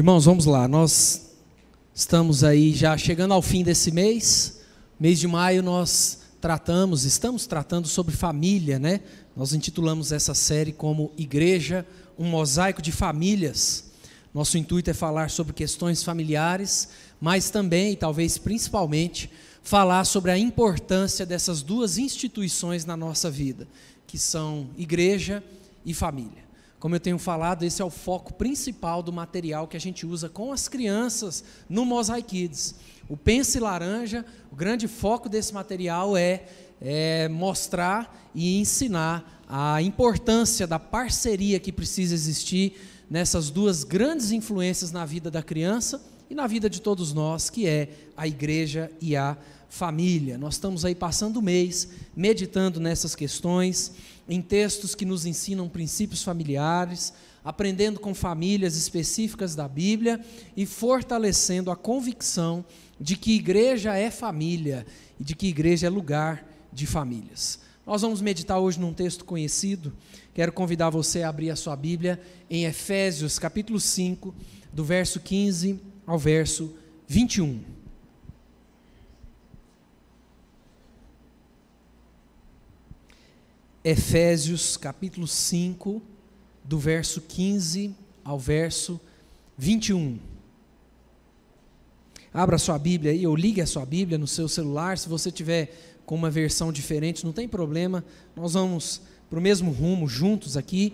Irmãos, vamos lá. Nós estamos aí já chegando ao fim desse mês. Mês de maio nós tratamos, estamos tratando sobre família, né? Nós intitulamos essa série como Igreja, um mosaico de famílias. Nosso intuito é falar sobre questões familiares, mas também, talvez principalmente, falar sobre a importância dessas duas instituições na nossa vida, que são igreja e família. Como eu tenho falado, esse é o foco principal do material que a gente usa com as crianças no Mosaic Kids. O Pense Laranja, o grande foco desse material é, é mostrar e ensinar a importância da parceria que precisa existir nessas duas grandes influências na vida da criança e na vida de todos nós, que é a igreja e a família. Nós estamos aí passando o mês meditando nessas questões em textos que nos ensinam princípios familiares, aprendendo com famílias específicas da Bíblia e fortalecendo a convicção de que igreja é família e de que igreja é lugar de famílias. Nós vamos meditar hoje num texto conhecido. Quero convidar você a abrir a sua Bíblia em Efésios, capítulo 5, do verso 15 ao verso 21. Efésios capítulo 5, do verso 15 ao verso 21. Abra sua Bíblia aí, ou ligue a sua Bíblia no seu celular. Se você tiver com uma versão diferente, não tem problema. Nós vamos para o mesmo rumo juntos aqui,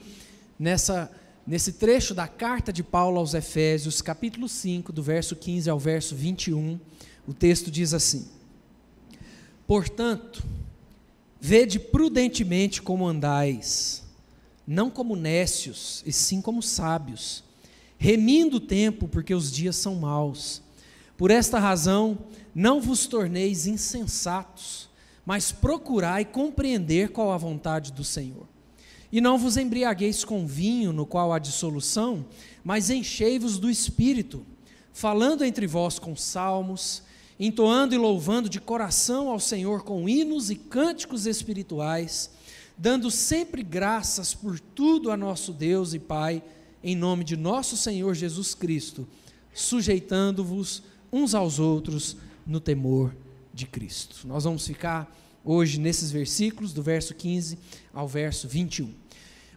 nessa, nesse trecho da carta de Paulo aos Efésios, capítulo 5, do verso 15 ao verso 21. O texto diz assim: Portanto, Vede prudentemente como andais, não como nécios, e sim como sábios, remindo o tempo, porque os dias são maus. Por esta razão, não vos torneis insensatos, mas procurai compreender qual a vontade do Senhor. E não vos embriagueis com vinho, no qual há dissolução, mas enchei-vos do espírito, falando entre vós com salmos, entoando e louvando de coração ao Senhor com hinos e cânticos espirituais, dando sempre graças por tudo a nosso Deus e Pai, em nome de nosso Senhor Jesus Cristo, sujeitando-vos uns aos outros no temor de Cristo. Nós vamos ficar hoje nesses versículos, do verso 15 ao verso 21.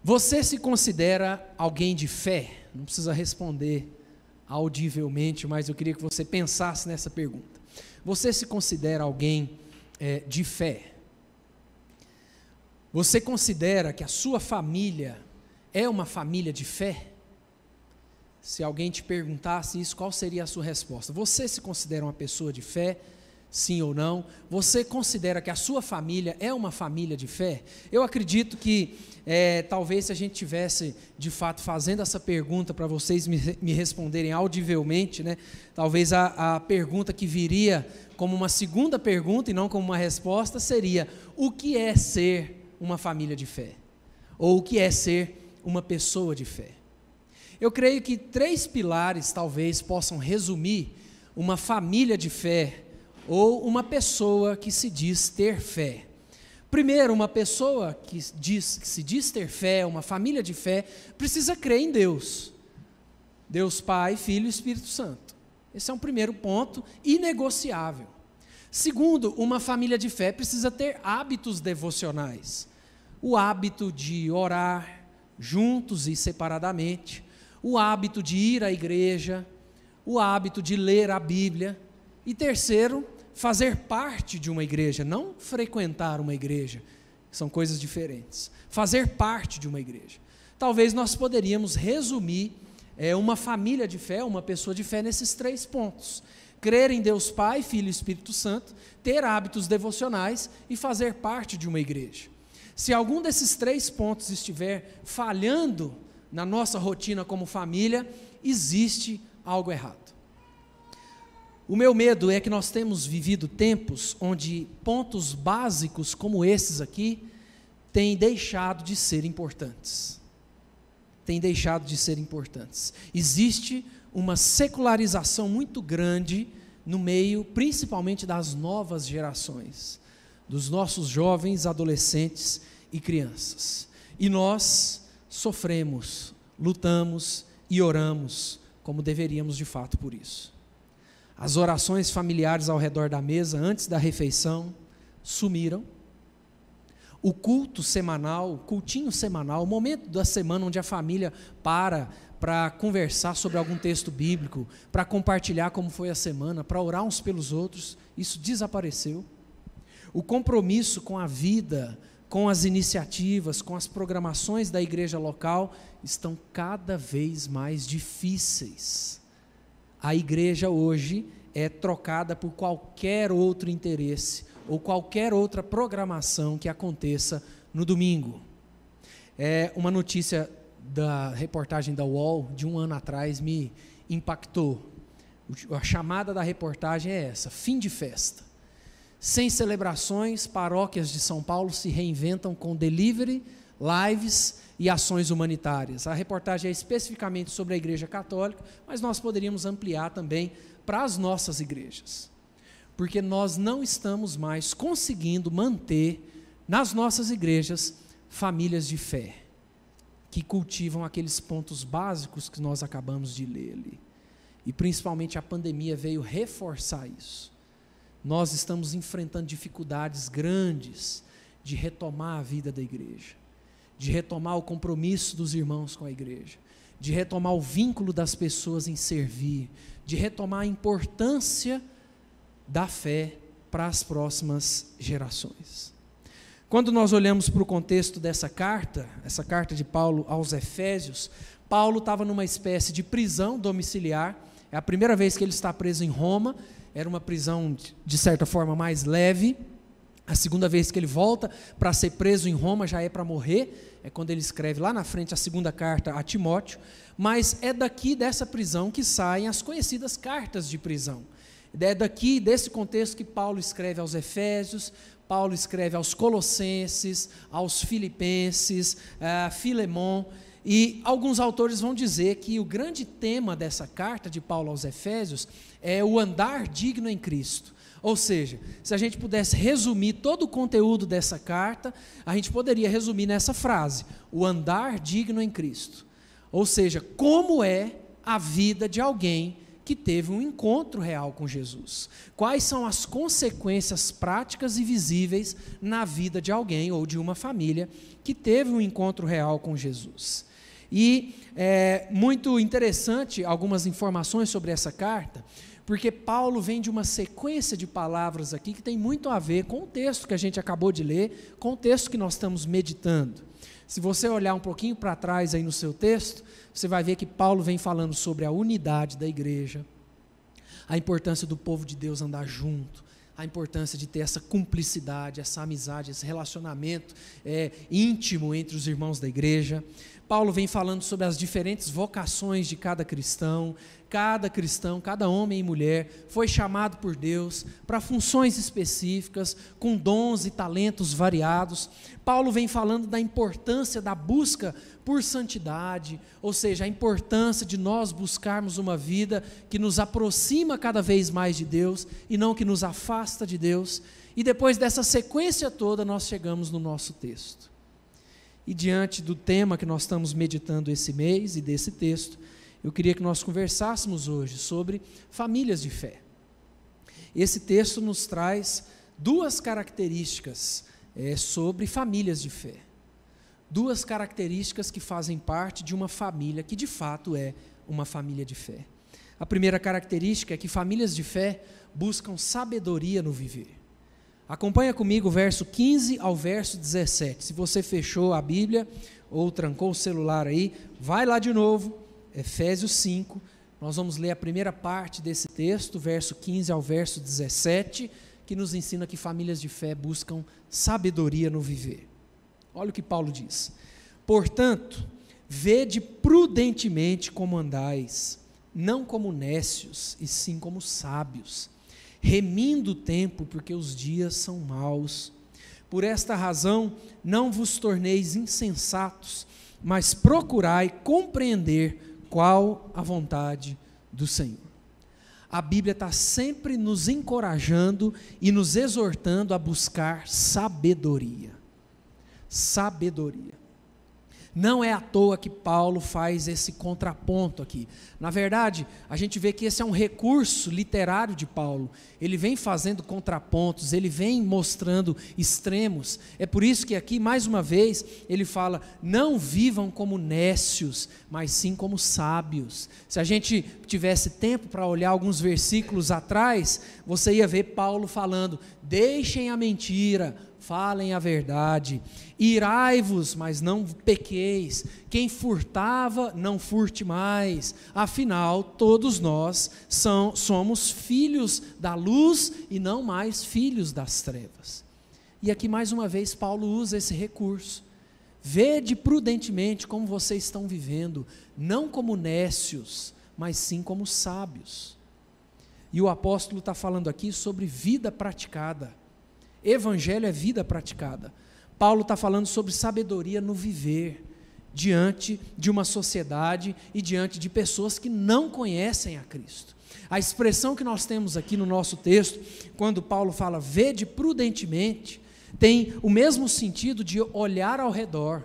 Você se considera alguém de fé? Não precisa responder audivelmente, mas eu queria que você pensasse nessa pergunta. Você se considera alguém é, de fé? Você considera que a sua família é uma família de fé? Se alguém te perguntasse isso, qual seria a sua resposta? Você se considera uma pessoa de fé? Sim ou não? Você considera que a sua família é uma família de fé? Eu acredito que é, talvez se a gente tivesse de fato fazendo essa pergunta para vocês me, me, responderem audivelmente, né? Talvez a, a pergunta que viria como uma segunda pergunta e não como uma resposta seria: o que é ser uma família de fé? Ou o que é ser uma pessoa de fé? Eu creio que três pilares talvez possam resumir uma família de fé ou uma pessoa que se diz ter fé. Primeiro, uma pessoa que, diz, que se diz ter fé, uma família de fé, precisa crer em Deus. Deus Pai, Filho e Espírito Santo. Esse é um primeiro ponto inegociável. Segundo, uma família de fé precisa ter hábitos devocionais. O hábito de orar juntos e separadamente, o hábito de ir à igreja, o hábito de ler a Bíblia. E terceiro, fazer parte de uma igreja, não frequentar uma igreja, são coisas diferentes. Fazer parte de uma igreja. Talvez nós poderíamos resumir é, uma família de fé, uma pessoa de fé nesses três pontos: crer em Deus Pai, Filho e Espírito Santo, ter hábitos devocionais e fazer parte de uma igreja. Se algum desses três pontos estiver falhando na nossa rotina como família, existe algo errado. O meu medo é que nós temos vivido tempos onde pontos básicos como esses aqui têm deixado de ser importantes. Têm deixado de ser importantes. Existe uma secularização muito grande no meio, principalmente das novas gerações, dos nossos jovens, adolescentes e crianças. E nós sofremos, lutamos e oramos como deveríamos de fato por isso. As orações familiares ao redor da mesa antes da refeição sumiram. O culto semanal, o cultinho semanal, o momento da semana onde a família para para conversar sobre algum texto bíblico, para compartilhar como foi a semana, para orar uns pelos outros, isso desapareceu. O compromisso com a vida, com as iniciativas, com as programações da igreja local estão cada vez mais difíceis. A igreja hoje é trocada por qualquer outro interesse ou qualquer outra programação que aconteça no domingo. É uma notícia da reportagem da UOL de um ano atrás me impactou. A chamada da reportagem é essa: fim de festa. Sem celebrações, paróquias de São Paulo se reinventam com delivery, lives e ações humanitárias. A reportagem é especificamente sobre a Igreja Católica, mas nós poderíamos ampliar também para as nossas igrejas. Porque nós não estamos mais conseguindo manter nas nossas igrejas famílias de fé que cultivam aqueles pontos básicos que nós acabamos de ler ali. E principalmente a pandemia veio reforçar isso. Nós estamos enfrentando dificuldades grandes de retomar a vida da igreja, de retomar o compromisso dos irmãos com a igreja, de retomar o vínculo das pessoas em servir, de retomar a importância da fé para as próximas gerações. Quando nós olhamos para o contexto dessa carta, essa carta de Paulo aos Efésios, Paulo estava numa espécie de prisão domiciliar. É a primeira vez que ele está preso em Roma. Era uma prisão, de certa forma, mais leve. A segunda vez que ele volta para ser preso em Roma já é para morrer. É quando ele escreve lá na frente a segunda carta a Timóteo. Mas é daqui dessa prisão que saem as conhecidas cartas de prisão. É daqui, desse contexto, que Paulo escreve aos Efésios, Paulo escreve aos Colossenses, aos Filipenses, a Filemon, e alguns autores vão dizer que o grande tema dessa carta de Paulo aos Efésios é o andar digno em Cristo. Ou seja, se a gente pudesse resumir todo o conteúdo dessa carta, a gente poderia resumir nessa frase: o andar digno em Cristo. Ou seja, como é a vida de alguém que teve um encontro real com Jesus. Quais são as consequências práticas e visíveis na vida de alguém ou de uma família que teve um encontro real com Jesus? E é muito interessante algumas informações sobre essa carta, porque Paulo vem de uma sequência de palavras aqui que tem muito a ver com o texto que a gente acabou de ler, com o texto que nós estamos meditando. Se você olhar um pouquinho para trás aí no seu texto, você vai ver que Paulo vem falando sobre a unidade da igreja, a importância do povo de Deus andar junto, a importância de ter essa cumplicidade, essa amizade, esse relacionamento é, íntimo entre os irmãos da igreja. Paulo vem falando sobre as diferentes vocações de cada cristão, cada cristão, cada homem e mulher foi chamado por Deus para funções específicas, com dons e talentos variados. Paulo vem falando da importância da busca por santidade, ou seja, a importância de nós buscarmos uma vida que nos aproxima cada vez mais de Deus e não que nos afasta de Deus. E depois dessa sequência toda, nós chegamos no nosso texto. E diante do tema que nós estamos meditando esse mês e desse texto, eu queria que nós conversássemos hoje sobre famílias de fé. Esse texto nos traz duas características é, sobre famílias de fé. Duas características que fazem parte de uma família que de fato é uma família de fé. A primeira característica é que famílias de fé buscam sabedoria no viver. Acompanha comigo o verso 15 ao verso 17. Se você fechou a Bíblia ou trancou o celular aí, vai lá de novo Efésios 5. Nós vamos ler a primeira parte desse texto, verso 15 ao verso 17, que nos ensina que famílias de fé buscam sabedoria no viver. Olha o que Paulo diz: Portanto, vede prudentemente como andais, não como nécios, e sim como sábios, remindo o tempo, porque os dias são maus. Por esta razão, não vos torneis insensatos, mas procurai compreender qual a vontade do Senhor. A Bíblia está sempre nos encorajando e nos exortando a buscar sabedoria. Sabedoria. Não é à toa que Paulo faz esse contraponto aqui. Na verdade, a gente vê que esse é um recurso literário de Paulo. Ele vem fazendo contrapontos, ele vem mostrando extremos. É por isso que aqui, mais uma vez, ele fala: não vivam como nécios, mas sim como sábios. Se a gente tivesse tempo para olhar alguns versículos atrás, você ia ver Paulo falando: deixem a mentira falem a verdade. Irai-vos, mas não pequeis. Quem furtava, não furte mais. Afinal, todos nós são, somos filhos da luz e não mais filhos das trevas. E aqui mais uma vez Paulo usa esse recurso. Vede prudentemente como vocês estão vivendo, não como nécios, mas sim como sábios. E o apóstolo está falando aqui sobre vida praticada. Evangelho é vida praticada. Paulo está falando sobre sabedoria no viver, diante de uma sociedade e diante de pessoas que não conhecem a Cristo. A expressão que nós temos aqui no nosso texto, quando Paulo fala vede prudentemente, tem o mesmo sentido de olhar ao redor.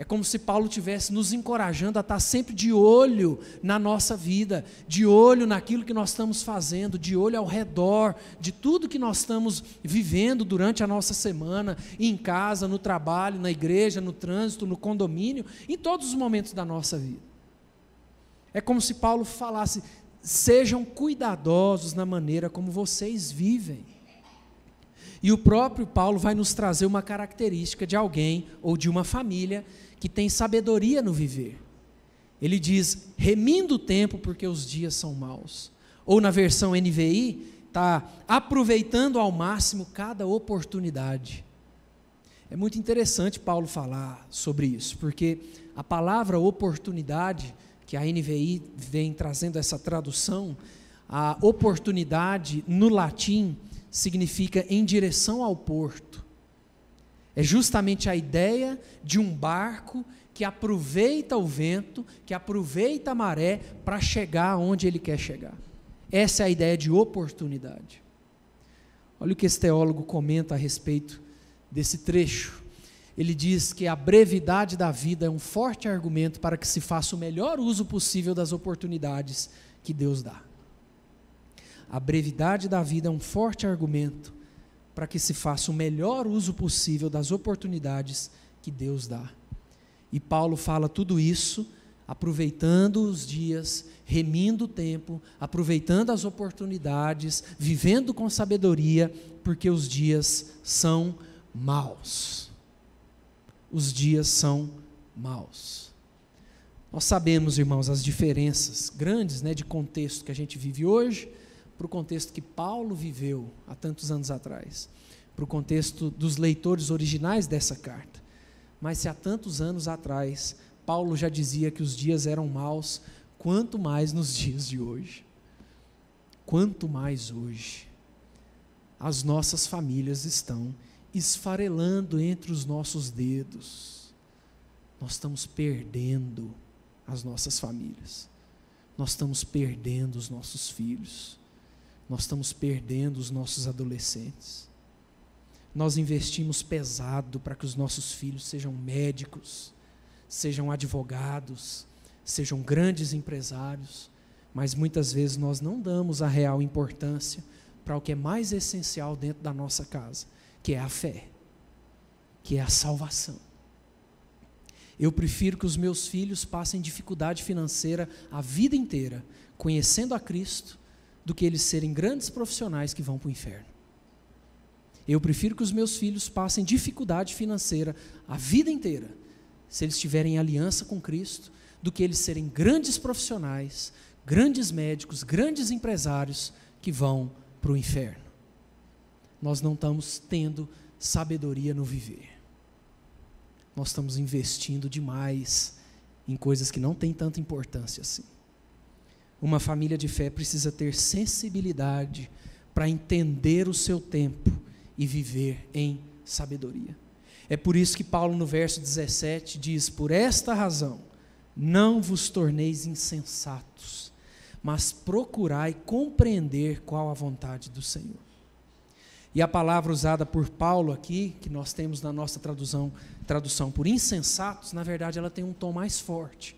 É como se Paulo tivesse nos encorajando a estar sempre de olho na nossa vida, de olho naquilo que nós estamos fazendo, de olho ao redor de tudo que nós estamos vivendo durante a nossa semana, em casa, no trabalho, na igreja, no trânsito, no condomínio, em todos os momentos da nossa vida. É como se Paulo falasse: sejam cuidadosos na maneira como vocês vivem. E o próprio Paulo vai nos trazer uma característica de alguém ou de uma família que tem sabedoria no viver. Ele diz: remindo o tempo porque os dias são maus. Ou na versão NVI, está aproveitando ao máximo cada oportunidade. É muito interessante Paulo falar sobre isso, porque a palavra oportunidade, que a NVI vem trazendo essa tradução, a oportunidade no latim significa em direção ao porto. É justamente a ideia de um barco que aproveita o vento, que aproveita a maré para chegar onde ele quer chegar. Essa é a ideia de oportunidade. Olha o que esse teólogo comenta a respeito desse trecho. Ele diz que a brevidade da vida é um forte argumento para que se faça o melhor uso possível das oportunidades que Deus dá. A brevidade da vida é um forte argumento para que se faça o melhor uso possível das oportunidades que Deus dá. E Paulo fala tudo isso aproveitando os dias, remindo o tempo, aproveitando as oportunidades, vivendo com sabedoria, porque os dias são maus. Os dias são maus. Nós sabemos, irmãos, as diferenças grandes né, de contexto que a gente vive hoje para o contexto que Paulo viveu há tantos anos atrás, para o contexto dos leitores originais dessa carta. Mas se há tantos anos atrás Paulo já dizia que os dias eram maus, quanto mais nos dias de hoje. Quanto mais hoje. As nossas famílias estão esfarelando entre os nossos dedos. Nós estamos perdendo as nossas famílias. Nós estamos perdendo os nossos filhos nós estamos perdendo os nossos adolescentes. Nós investimos pesado para que os nossos filhos sejam médicos, sejam advogados, sejam grandes empresários, mas muitas vezes nós não damos a real importância para o que é mais essencial dentro da nossa casa, que é a fé, que é a salvação. Eu prefiro que os meus filhos passem dificuldade financeira a vida inteira, conhecendo a Cristo, do que eles serem grandes profissionais que vão para o inferno. Eu prefiro que os meus filhos passem dificuldade financeira a vida inteira, se eles tiverem aliança com Cristo, do que eles serem grandes profissionais, grandes médicos, grandes empresários que vão para o inferno. Nós não estamos tendo sabedoria no viver. Nós estamos investindo demais em coisas que não têm tanta importância assim. Uma família de fé precisa ter sensibilidade para entender o seu tempo e viver em sabedoria. É por isso que Paulo, no verso 17, diz: Por esta razão, não vos torneis insensatos, mas procurai compreender qual a vontade do Senhor. E a palavra usada por Paulo aqui, que nós temos na nossa tradução, tradução por insensatos, na verdade ela tem um tom mais forte.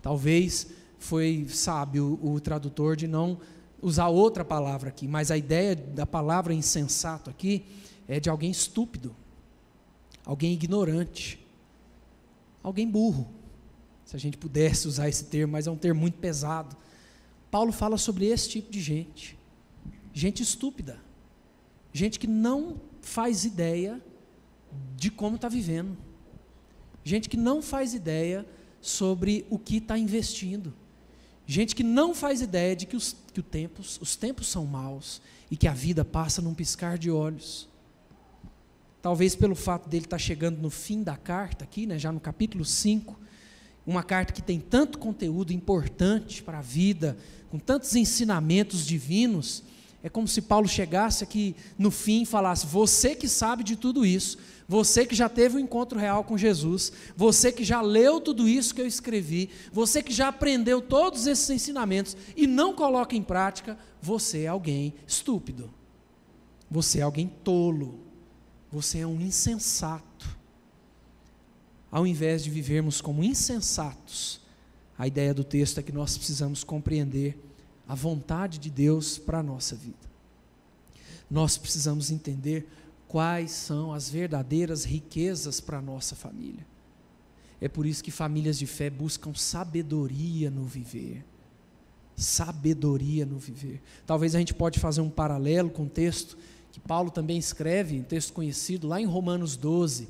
Talvez foi sábio o, tradutor de não usar outra palavra aqui, mas a ideia da palavra insensato aqui é de alguém estúpido, alguém ignorante, alguém burro. Se a gente pudesse usar esse termo, mas é um termo muito pesado. Paulo fala sobre esse tipo de gente, gente estúpida Gente que não faz ideia de como está vivendo. Gente que não faz ideia sobre o que está investindo. Gente que não faz ideia de que, os, que tempos, os tempos são maus e que a vida passa num piscar de olhos. Talvez pelo fato dele estar tá chegando no fim da carta, aqui, né, já no capítulo 5, uma carta que tem tanto conteúdo importante para a vida, com tantos ensinamentos divinos, é como se Paulo chegasse aqui no fim e falasse: Você que sabe de tudo isso, você que já teve um encontro real com Jesus, você que já leu tudo isso que eu escrevi, você que já aprendeu todos esses ensinamentos e não coloca em prática, você é alguém estúpido. Você é alguém tolo. Você é um insensato. Ao invés de vivermos como insensatos, a ideia do texto é que nós precisamos compreender a vontade de Deus para a nossa vida. Nós precisamos entender quais são as verdadeiras riquezas para a nossa família. É por isso que famílias de fé buscam sabedoria no viver. Sabedoria no viver. Talvez a gente pode fazer um paralelo com o texto que Paulo também escreve, um texto conhecido lá em Romanos 12,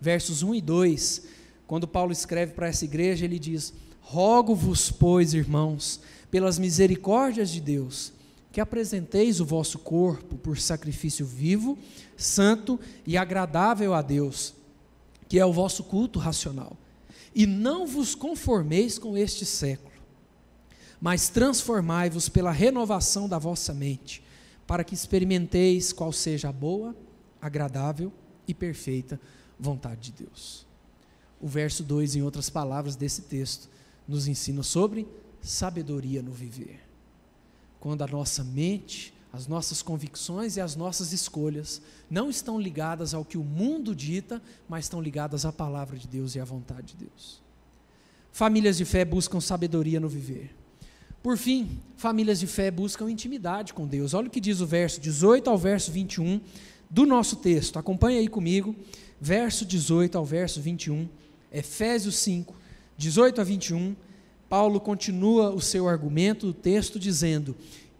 versos 1 e 2. Quando Paulo escreve para essa igreja, ele diz: Rogo-vos, pois, irmãos, pelas misericórdias de Deus, que apresenteis o vosso corpo por sacrifício vivo, santo e agradável a Deus, que é o vosso culto racional. E não vos conformeis com este século, mas transformai-vos pela renovação da vossa mente, para que experimenteis qual seja a boa, agradável e perfeita vontade de Deus. O verso 2, em outras palavras desse texto, nos ensina sobre sabedoria no viver. Quando a nossa mente, as nossas convicções e as nossas escolhas não estão ligadas ao que o mundo dita, mas estão ligadas à palavra de Deus e à vontade de Deus. Famílias de fé buscam sabedoria no viver. Por fim, famílias de fé buscam intimidade com Deus. Olha o que diz o verso 18 ao verso 21 do nosso texto. Acompanhe aí comigo, verso 18 ao verso 21, Efésios 5, 18 a 21 Paulo continua o seu argumento, o texto, dizendo: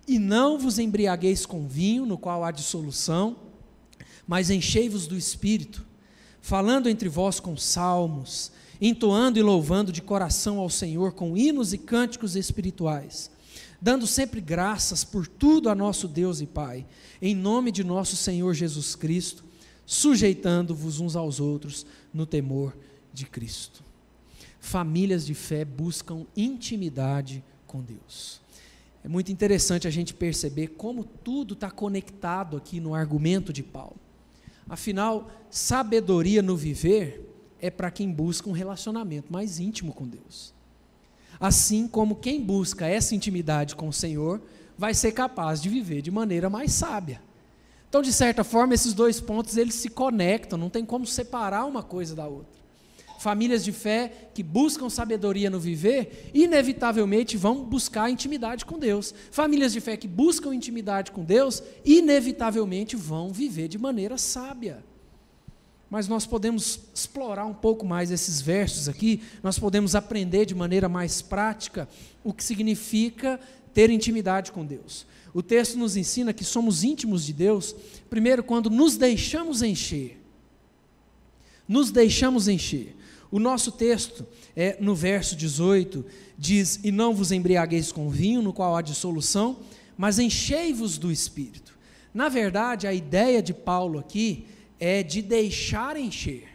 E não vos embriagueis com vinho, no qual há dissolução, mas enchei-vos do espírito, falando entre vós com salmos, entoando e louvando de coração ao Senhor com hinos e cânticos espirituais, dando sempre graças por tudo a nosso Deus e Pai, em nome de nosso Senhor Jesus Cristo, sujeitando-vos uns aos outros no temor de Cristo famílias de fé buscam intimidade com Deus. É muito interessante a gente perceber como tudo está conectado aqui no argumento de Paulo. Afinal, sabedoria no viver é para quem busca um relacionamento mais íntimo com Deus. Assim como quem busca essa intimidade com o Senhor vai ser capaz de viver de maneira mais sábia. Então, de certa forma, esses dois pontos eles se conectam, não tem como separar uma coisa da outra famílias de fé que buscam sabedoria no viver, inevitavelmente vão buscar intimidade com Deus. Famílias de fé que buscam intimidade com Deus, inevitavelmente vão viver de maneira sábia. Mas nós podemos explorar um pouco mais esses versos aqui, nós podemos aprender de maneira mais prática o que significa ter intimidade com Deus. O texto nos ensina que somos íntimos de Deus, primeiro, quando nos deixamos encher. Nos deixamos encher. O nosso texto, é, no verso 18, diz: E não vos embriagueis com vinho, no qual há dissolução, mas enchei-vos do espírito. Na verdade, a ideia de Paulo aqui é de deixar encher.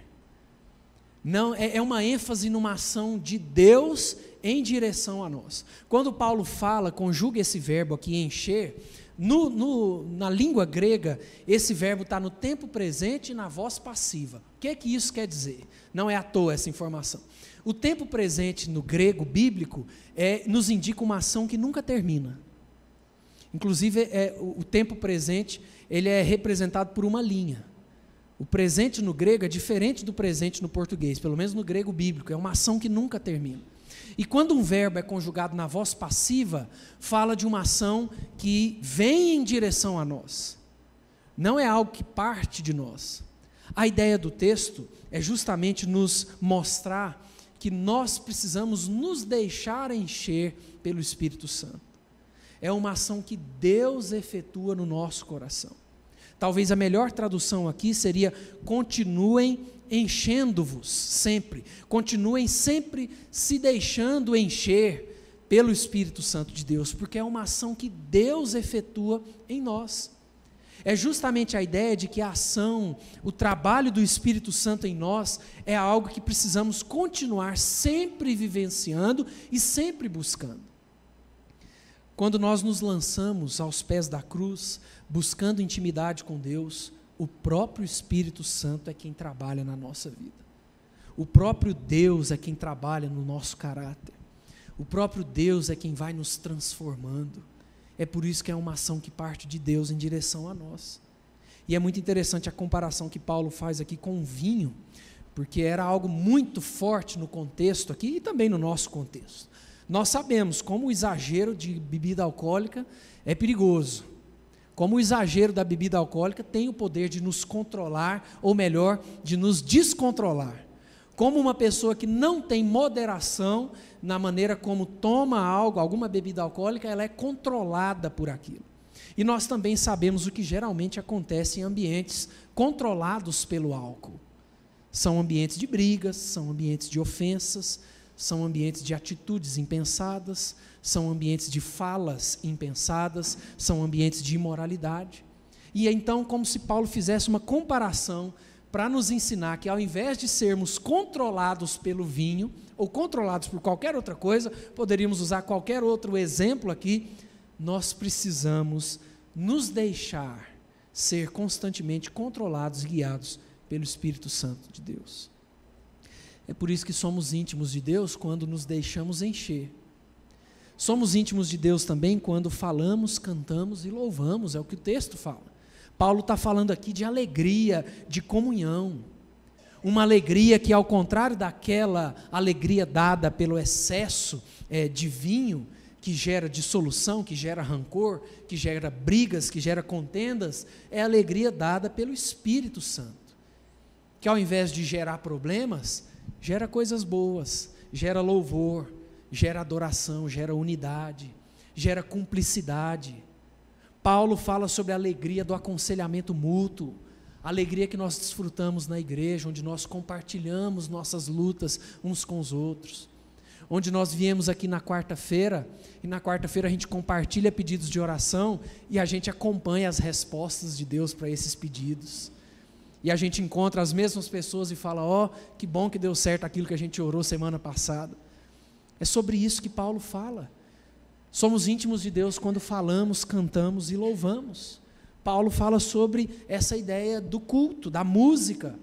Não, é, é uma ênfase numa ação de Deus em direção a nós. Quando Paulo fala, conjuga esse verbo aqui, encher, no, no, na língua grega, esse verbo está no tempo presente e na voz passiva. O que, é que isso quer dizer? Não é à toa essa informação. O tempo presente no grego bíblico é, nos indica uma ação que nunca termina. Inclusive, é, o, o tempo presente ele é representado por uma linha. O presente no grego é diferente do presente no português, pelo menos no grego bíblico, é uma ação que nunca termina. E quando um verbo é conjugado na voz passiva, fala de uma ação que vem em direção a nós. Não é algo que parte de nós. A ideia do texto é justamente nos mostrar que nós precisamos nos deixar encher pelo Espírito Santo. É uma ação que Deus efetua no nosso coração. Talvez a melhor tradução aqui seria: continuem enchendo-vos sempre, continuem sempre se deixando encher pelo Espírito Santo de Deus, porque é uma ação que Deus efetua em nós. É justamente a ideia de que a ação, o trabalho do Espírito Santo em nós é algo que precisamos continuar sempre vivenciando e sempre buscando. Quando nós nos lançamos aos pés da cruz, buscando intimidade com Deus, o próprio Espírito Santo é quem trabalha na nossa vida. O próprio Deus é quem trabalha no nosso caráter. O próprio Deus é quem vai nos transformando. É por isso que é uma ação que parte de Deus em direção a nós. E é muito interessante a comparação que Paulo faz aqui com o vinho, porque era algo muito forte no contexto aqui e também no nosso contexto. Nós sabemos como o exagero de bebida alcoólica é perigoso como o exagero da bebida alcoólica tem o poder de nos controlar, ou melhor, de nos descontrolar. Como uma pessoa que não tem moderação na maneira como toma algo, alguma bebida alcoólica, ela é controlada por aquilo. E nós também sabemos o que geralmente acontece em ambientes controlados pelo álcool. São ambientes de brigas, são ambientes de ofensas, são ambientes de atitudes impensadas, são ambientes de falas impensadas, são ambientes de imoralidade. E é então, como se Paulo fizesse uma comparação para nos ensinar que, ao invés de sermos controlados pelo vinho, ou controlados por qualquer outra coisa, poderíamos usar qualquer outro exemplo aqui, nós precisamos nos deixar ser constantemente controlados e guiados pelo Espírito Santo de Deus. É por isso que somos íntimos de Deus quando nos deixamos encher Somos íntimos de Deus também quando falamos, cantamos e louvamos, é o que o texto fala. Paulo está falando aqui de alegria, de comunhão. Uma alegria que, ao contrário daquela alegria dada pelo excesso é, de vinho, que gera dissolução, que gera rancor, que gera brigas, que gera contendas, é a alegria dada pelo Espírito Santo. Que ao invés de gerar problemas, gera coisas boas, gera louvor, gera adoração, gera unidade, gera cumplicidade. Paulo fala sobre a alegria do aconselhamento mútuo, a alegria que nós desfrutamos na igreja, onde nós compartilhamos nossas lutas uns com os outros. Onde nós viemos aqui na quarta-feira, e na quarta-feira a gente compartilha pedidos de oração e a gente acompanha as respostas de Deus para esses pedidos. E a gente encontra as mesmas pessoas e fala: Ó, oh, que bom que deu certo aquilo que a gente orou semana passada. É sobre isso que Paulo fala. Somos íntimos de Deus quando falamos, cantamos e louvamos. Paulo fala sobre essa ideia do culto, da música.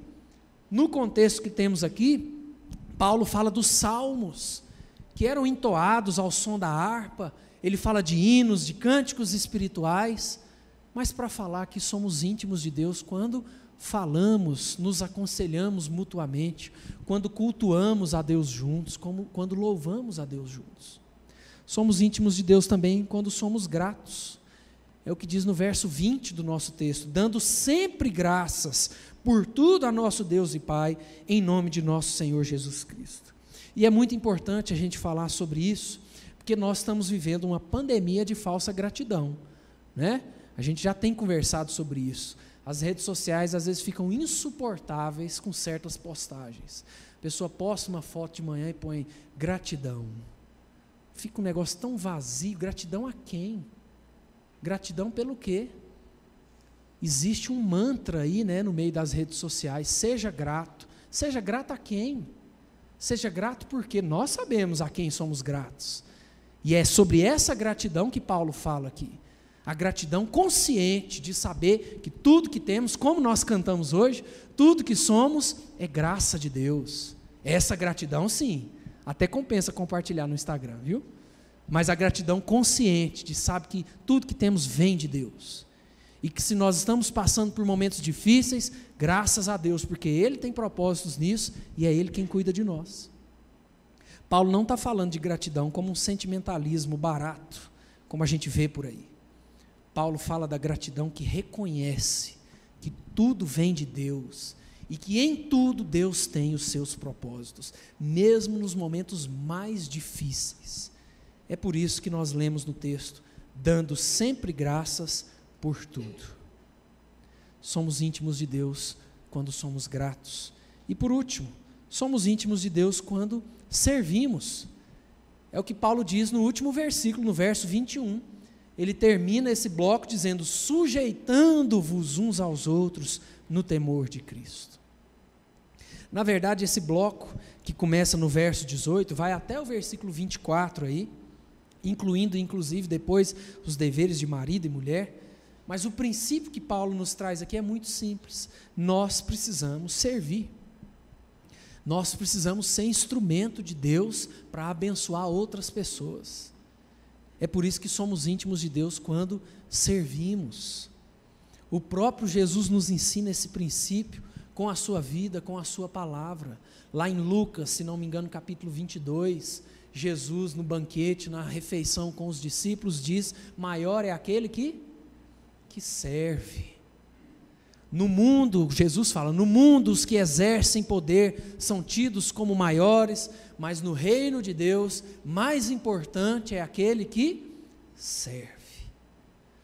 No contexto que temos aqui, Paulo fala dos salmos, que eram entoados ao som da harpa, ele fala de hinos, de cânticos espirituais, mas para falar que somos íntimos de Deus quando falamos, nos aconselhamos mutuamente, quando cultuamos a Deus juntos, como quando louvamos a Deus juntos. Somos íntimos de Deus também quando somos gratos. É o que diz no verso 20 do nosso texto, dando sempre graças por tudo a nosso Deus e Pai, em nome de nosso Senhor Jesus Cristo. E é muito importante a gente falar sobre isso, porque nós estamos vivendo uma pandemia de falsa gratidão, né? A gente já tem conversado sobre isso. As redes sociais às vezes ficam insuportáveis com certas postagens. A pessoa posta uma foto de manhã e põe gratidão. Fica um negócio tão vazio. Gratidão a quem? Gratidão pelo quê? Existe um mantra aí, né, no meio das redes sociais. Seja grato. Seja grato a quem? Seja grato porque nós sabemos a quem somos gratos. E é sobre essa gratidão que Paulo fala aqui. A gratidão consciente de saber que tudo que temos, como nós cantamos hoje, tudo que somos é graça de Deus. Essa gratidão, sim, até compensa compartilhar no Instagram, viu? mas a gratidão consciente de sabe que tudo que temos vem de Deus. E que se nós estamos passando por momentos difíceis, graças a Deus, porque Ele tem propósitos nisso e é Ele quem cuida de nós. Paulo não está falando de gratidão como um sentimentalismo barato, como a gente vê por aí. Paulo fala da gratidão que reconhece que tudo vem de Deus e que em tudo Deus tem os seus propósitos, mesmo nos momentos mais difíceis. É por isso que nós lemos no texto, dando sempre graças por tudo. Somos íntimos de Deus quando somos gratos. E por último, somos íntimos de Deus quando servimos. É o que Paulo diz no último versículo, no verso 21. Ele termina esse bloco dizendo: sujeitando-vos uns aos outros no temor de Cristo. Na verdade, esse bloco, que começa no verso 18, vai até o versículo 24 aí, incluindo inclusive depois os deveres de marido e mulher. Mas o princípio que Paulo nos traz aqui é muito simples. Nós precisamos servir. Nós precisamos ser instrumento de Deus para abençoar outras pessoas. É por isso que somos íntimos de Deus quando servimos. O próprio Jesus nos ensina esse princípio com a sua vida, com a sua palavra. Lá em Lucas, se não me engano, capítulo 22, Jesus no banquete, na refeição com os discípulos, diz: Maior é aquele que, que serve. No mundo, Jesus fala, no mundo os que exercem poder são tidos como maiores, mas no reino de Deus, mais importante é aquele que serve.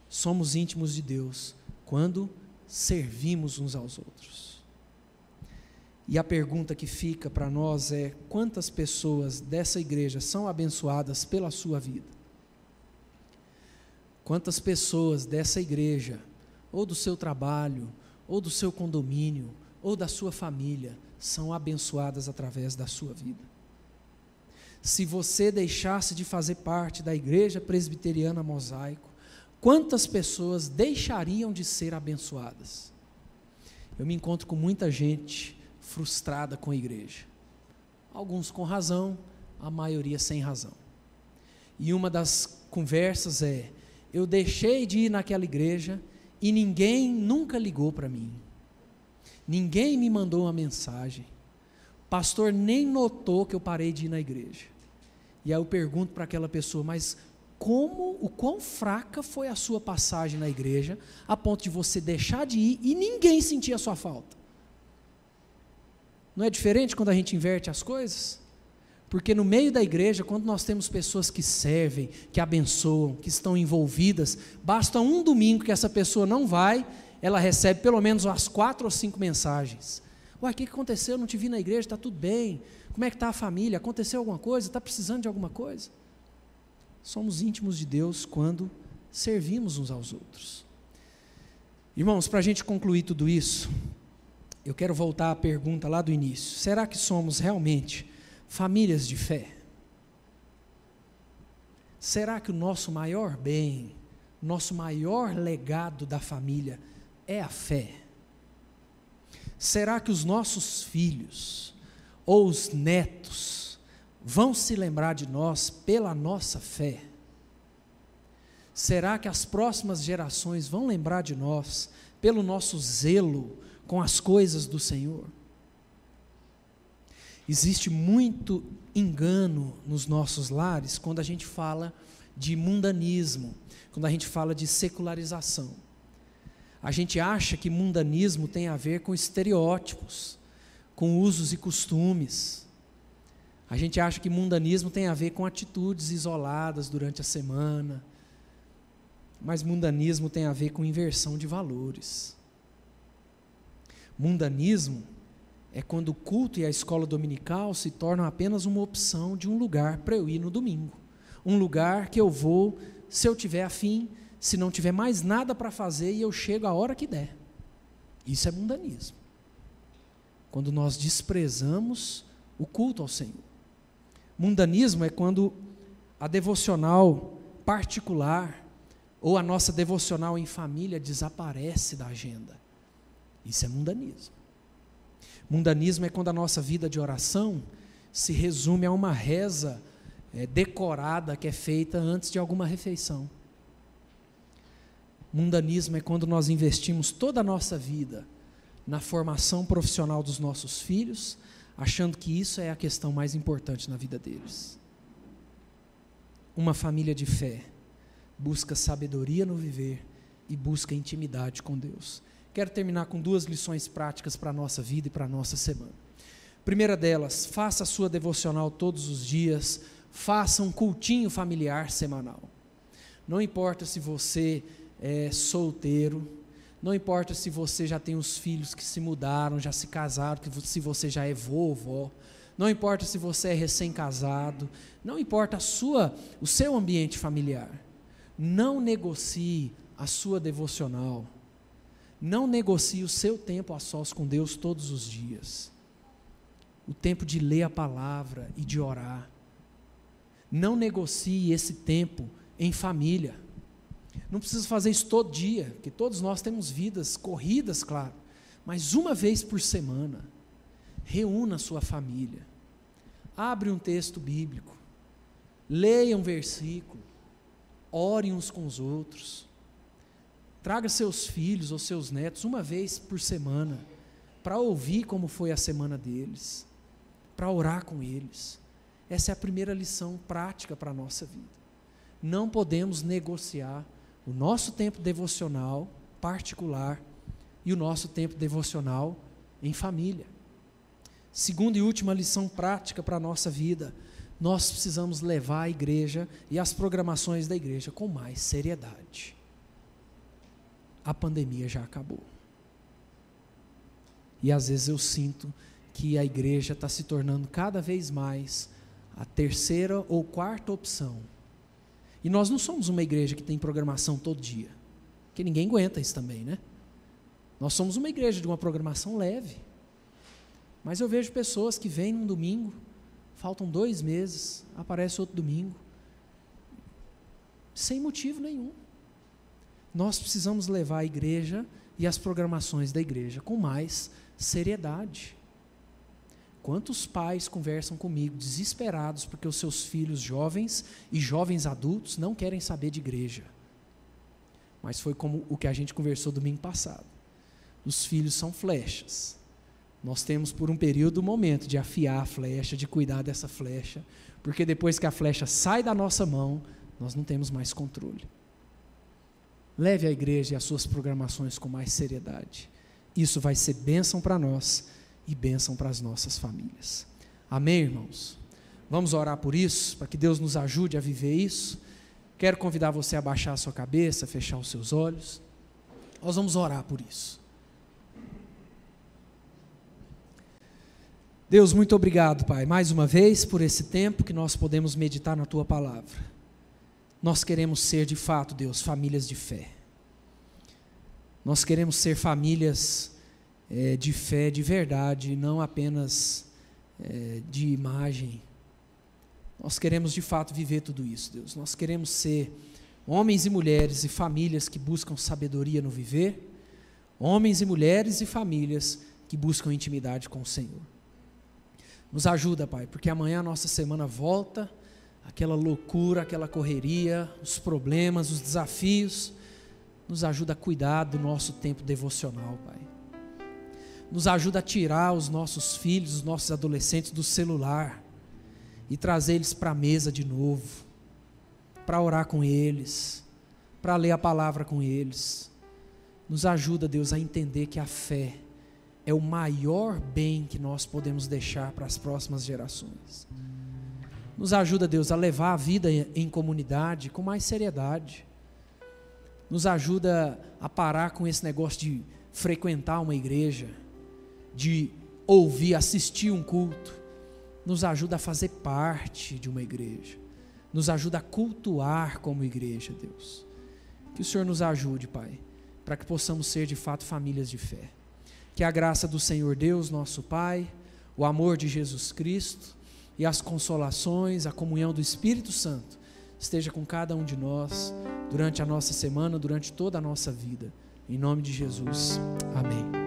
Somos íntimos de Deus quando servimos uns aos outros. E a pergunta que fica para nós é: quantas pessoas dessa igreja são abençoadas pela sua vida? Quantas pessoas dessa igreja, ou do seu trabalho, ou do seu condomínio, ou da sua família, são abençoadas através da sua vida. Se você deixasse de fazer parte da igreja presbiteriana mosaico, quantas pessoas deixariam de ser abençoadas? Eu me encontro com muita gente frustrada com a igreja. Alguns com razão, a maioria sem razão. E uma das conversas é: eu deixei de ir naquela igreja e ninguém nunca ligou para mim. Ninguém me mandou uma mensagem. O pastor nem notou que eu parei de ir na igreja. E aí eu pergunto para aquela pessoa, mas como, o quão fraca foi a sua passagem na igreja, a ponto de você deixar de ir e ninguém sentir a sua falta? Não é diferente quando a gente inverte as coisas? Porque no meio da igreja, quando nós temos pessoas que servem, que abençoam, que estão envolvidas, basta um domingo que essa pessoa não vai, ela recebe pelo menos umas quatro ou cinco mensagens. Uai, o que aconteceu? Eu não te vi na igreja, está tudo bem. Como é que está a família? Aconteceu alguma coisa? Está precisando de alguma coisa? Somos íntimos de Deus quando servimos uns aos outros. Irmãos, para a gente concluir tudo isso, eu quero voltar à pergunta lá do início: será que somos realmente famílias de fé? Será que o nosso maior bem, nosso maior legado da família é a fé? Será que os nossos filhos ou os netos vão se lembrar de nós pela nossa fé? Será que as próximas gerações vão lembrar de nós pelo nosso zelo com as coisas do Senhor? Existe muito engano nos nossos lares quando a gente fala de mundanismo, quando a gente fala de secularização. A gente acha que mundanismo tem a ver com estereótipos, com usos e costumes. A gente acha que mundanismo tem a ver com atitudes isoladas durante a semana. Mas mundanismo tem a ver com inversão de valores. Mundanismo é quando o culto e a escola dominical se tornam apenas uma opção de um lugar para eu ir no domingo. Um lugar que eu vou se eu tiver afim, se não tiver mais nada para fazer e eu chego a hora que der. Isso é mundanismo. Quando nós desprezamos o culto ao Senhor. Mundanismo é quando a devocional particular ou a nossa devocional em família desaparece da agenda. Isso é mundanismo. Mundanismo é quando a nossa vida de oração se resume a uma reza é, decorada que é feita antes de alguma refeição. Mundanismo é quando nós investimos toda a nossa vida na formação profissional dos nossos filhos, achando que isso é a questão mais importante na vida deles. Uma família de fé busca sabedoria no viver e busca intimidade com Deus. Quero terminar com duas lições práticas para a nossa vida e para a nossa semana. Primeira delas, faça a sua devocional todos os dias, faça um cultinho familiar semanal. Não importa se você é solteiro, não importa se você já tem os filhos que se mudaram, já se casaram, se você já é vovó, não importa se você é recém-casado, não importa a sua, o seu ambiente familiar. Não negocie a sua devocional. Não negocie o seu tempo a sós com Deus todos os dias. O tempo de ler a palavra e de orar. Não negocie esse tempo em família. Não precisa fazer isso todo dia, porque todos nós temos vidas corridas, claro. Mas uma vez por semana, reúna a sua família. Abre um texto bíblico. Leia um versículo. Ore uns com os outros. Traga seus filhos ou seus netos uma vez por semana para ouvir como foi a semana deles, para orar com eles. Essa é a primeira lição prática para a nossa vida. Não podemos negociar o nosso tempo devocional particular e o nosso tempo devocional em família. Segunda e última lição prática para a nossa vida: nós precisamos levar a igreja e as programações da igreja com mais seriedade. A pandemia já acabou. E às vezes eu sinto que a igreja está se tornando cada vez mais a terceira ou quarta opção e nós não somos uma igreja que tem programação todo dia, que ninguém aguenta isso também, né? Nós somos uma igreja de uma programação leve. Mas eu vejo pessoas que vêm num domingo, faltam dois meses, aparece outro domingo, sem motivo nenhum. Nós precisamos levar a igreja e as programações da igreja com mais seriedade. Quantos pais conversam comigo desesperados porque os seus filhos jovens e jovens adultos não querem saber de igreja? Mas foi como o que a gente conversou domingo passado. Os filhos são flechas. Nós temos por um período o momento de afiar a flecha, de cuidar dessa flecha, porque depois que a flecha sai da nossa mão, nós não temos mais controle. Leve a igreja e as suas programações com mais seriedade. Isso vai ser bênção para nós e bênção para as nossas famílias. Amém, irmãos? Vamos orar por isso, para que Deus nos ajude a viver isso. Quero convidar você a baixar a sua cabeça, fechar os seus olhos. Nós vamos orar por isso. Deus, muito obrigado, Pai, mais uma vez por esse tempo que nós podemos meditar na tua palavra. Nós queremos ser, de fato, Deus, famílias de fé. Nós queremos ser famílias é, de fé de verdade, não apenas é, de imagem. Nós queremos de fato viver tudo isso, Deus. Nós queremos ser homens e mulheres e famílias que buscam sabedoria no viver, homens e mulheres e famílias que buscam intimidade com o Senhor. Nos ajuda, Pai, porque amanhã a nossa semana volta, aquela loucura, aquela correria, os problemas, os desafios. Nos ajuda a cuidar do nosso tempo devocional, Pai nos ajuda a tirar os nossos filhos, os nossos adolescentes do celular e trazer eles para a mesa de novo, para orar com eles, para ler a palavra com eles. Nos ajuda, Deus, a entender que a fé é o maior bem que nós podemos deixar para as próximas gerações. Nos ajuda, Deus, a levar a vida em comunidade com mais seriedade. Nos ajuda a parar com esse negócio de frequentar uma igreja de ouvir, assistir um culto, nos ajuda a fazer parte de uma igreja, nos ajuda a cultuar como igreja, Deus. Que o Senhor nos ajude, Pai, para que possamos ser de fato famílias de fé. Que a graça do Senhor Deus, nosso Pai, o amor de Jesus Cristo e as consolações, a comunhão do Espírito Santo esteja com cada um de nós durante a nossa semana, durante toda a nossa vida. Em nome de Jesus. Amém.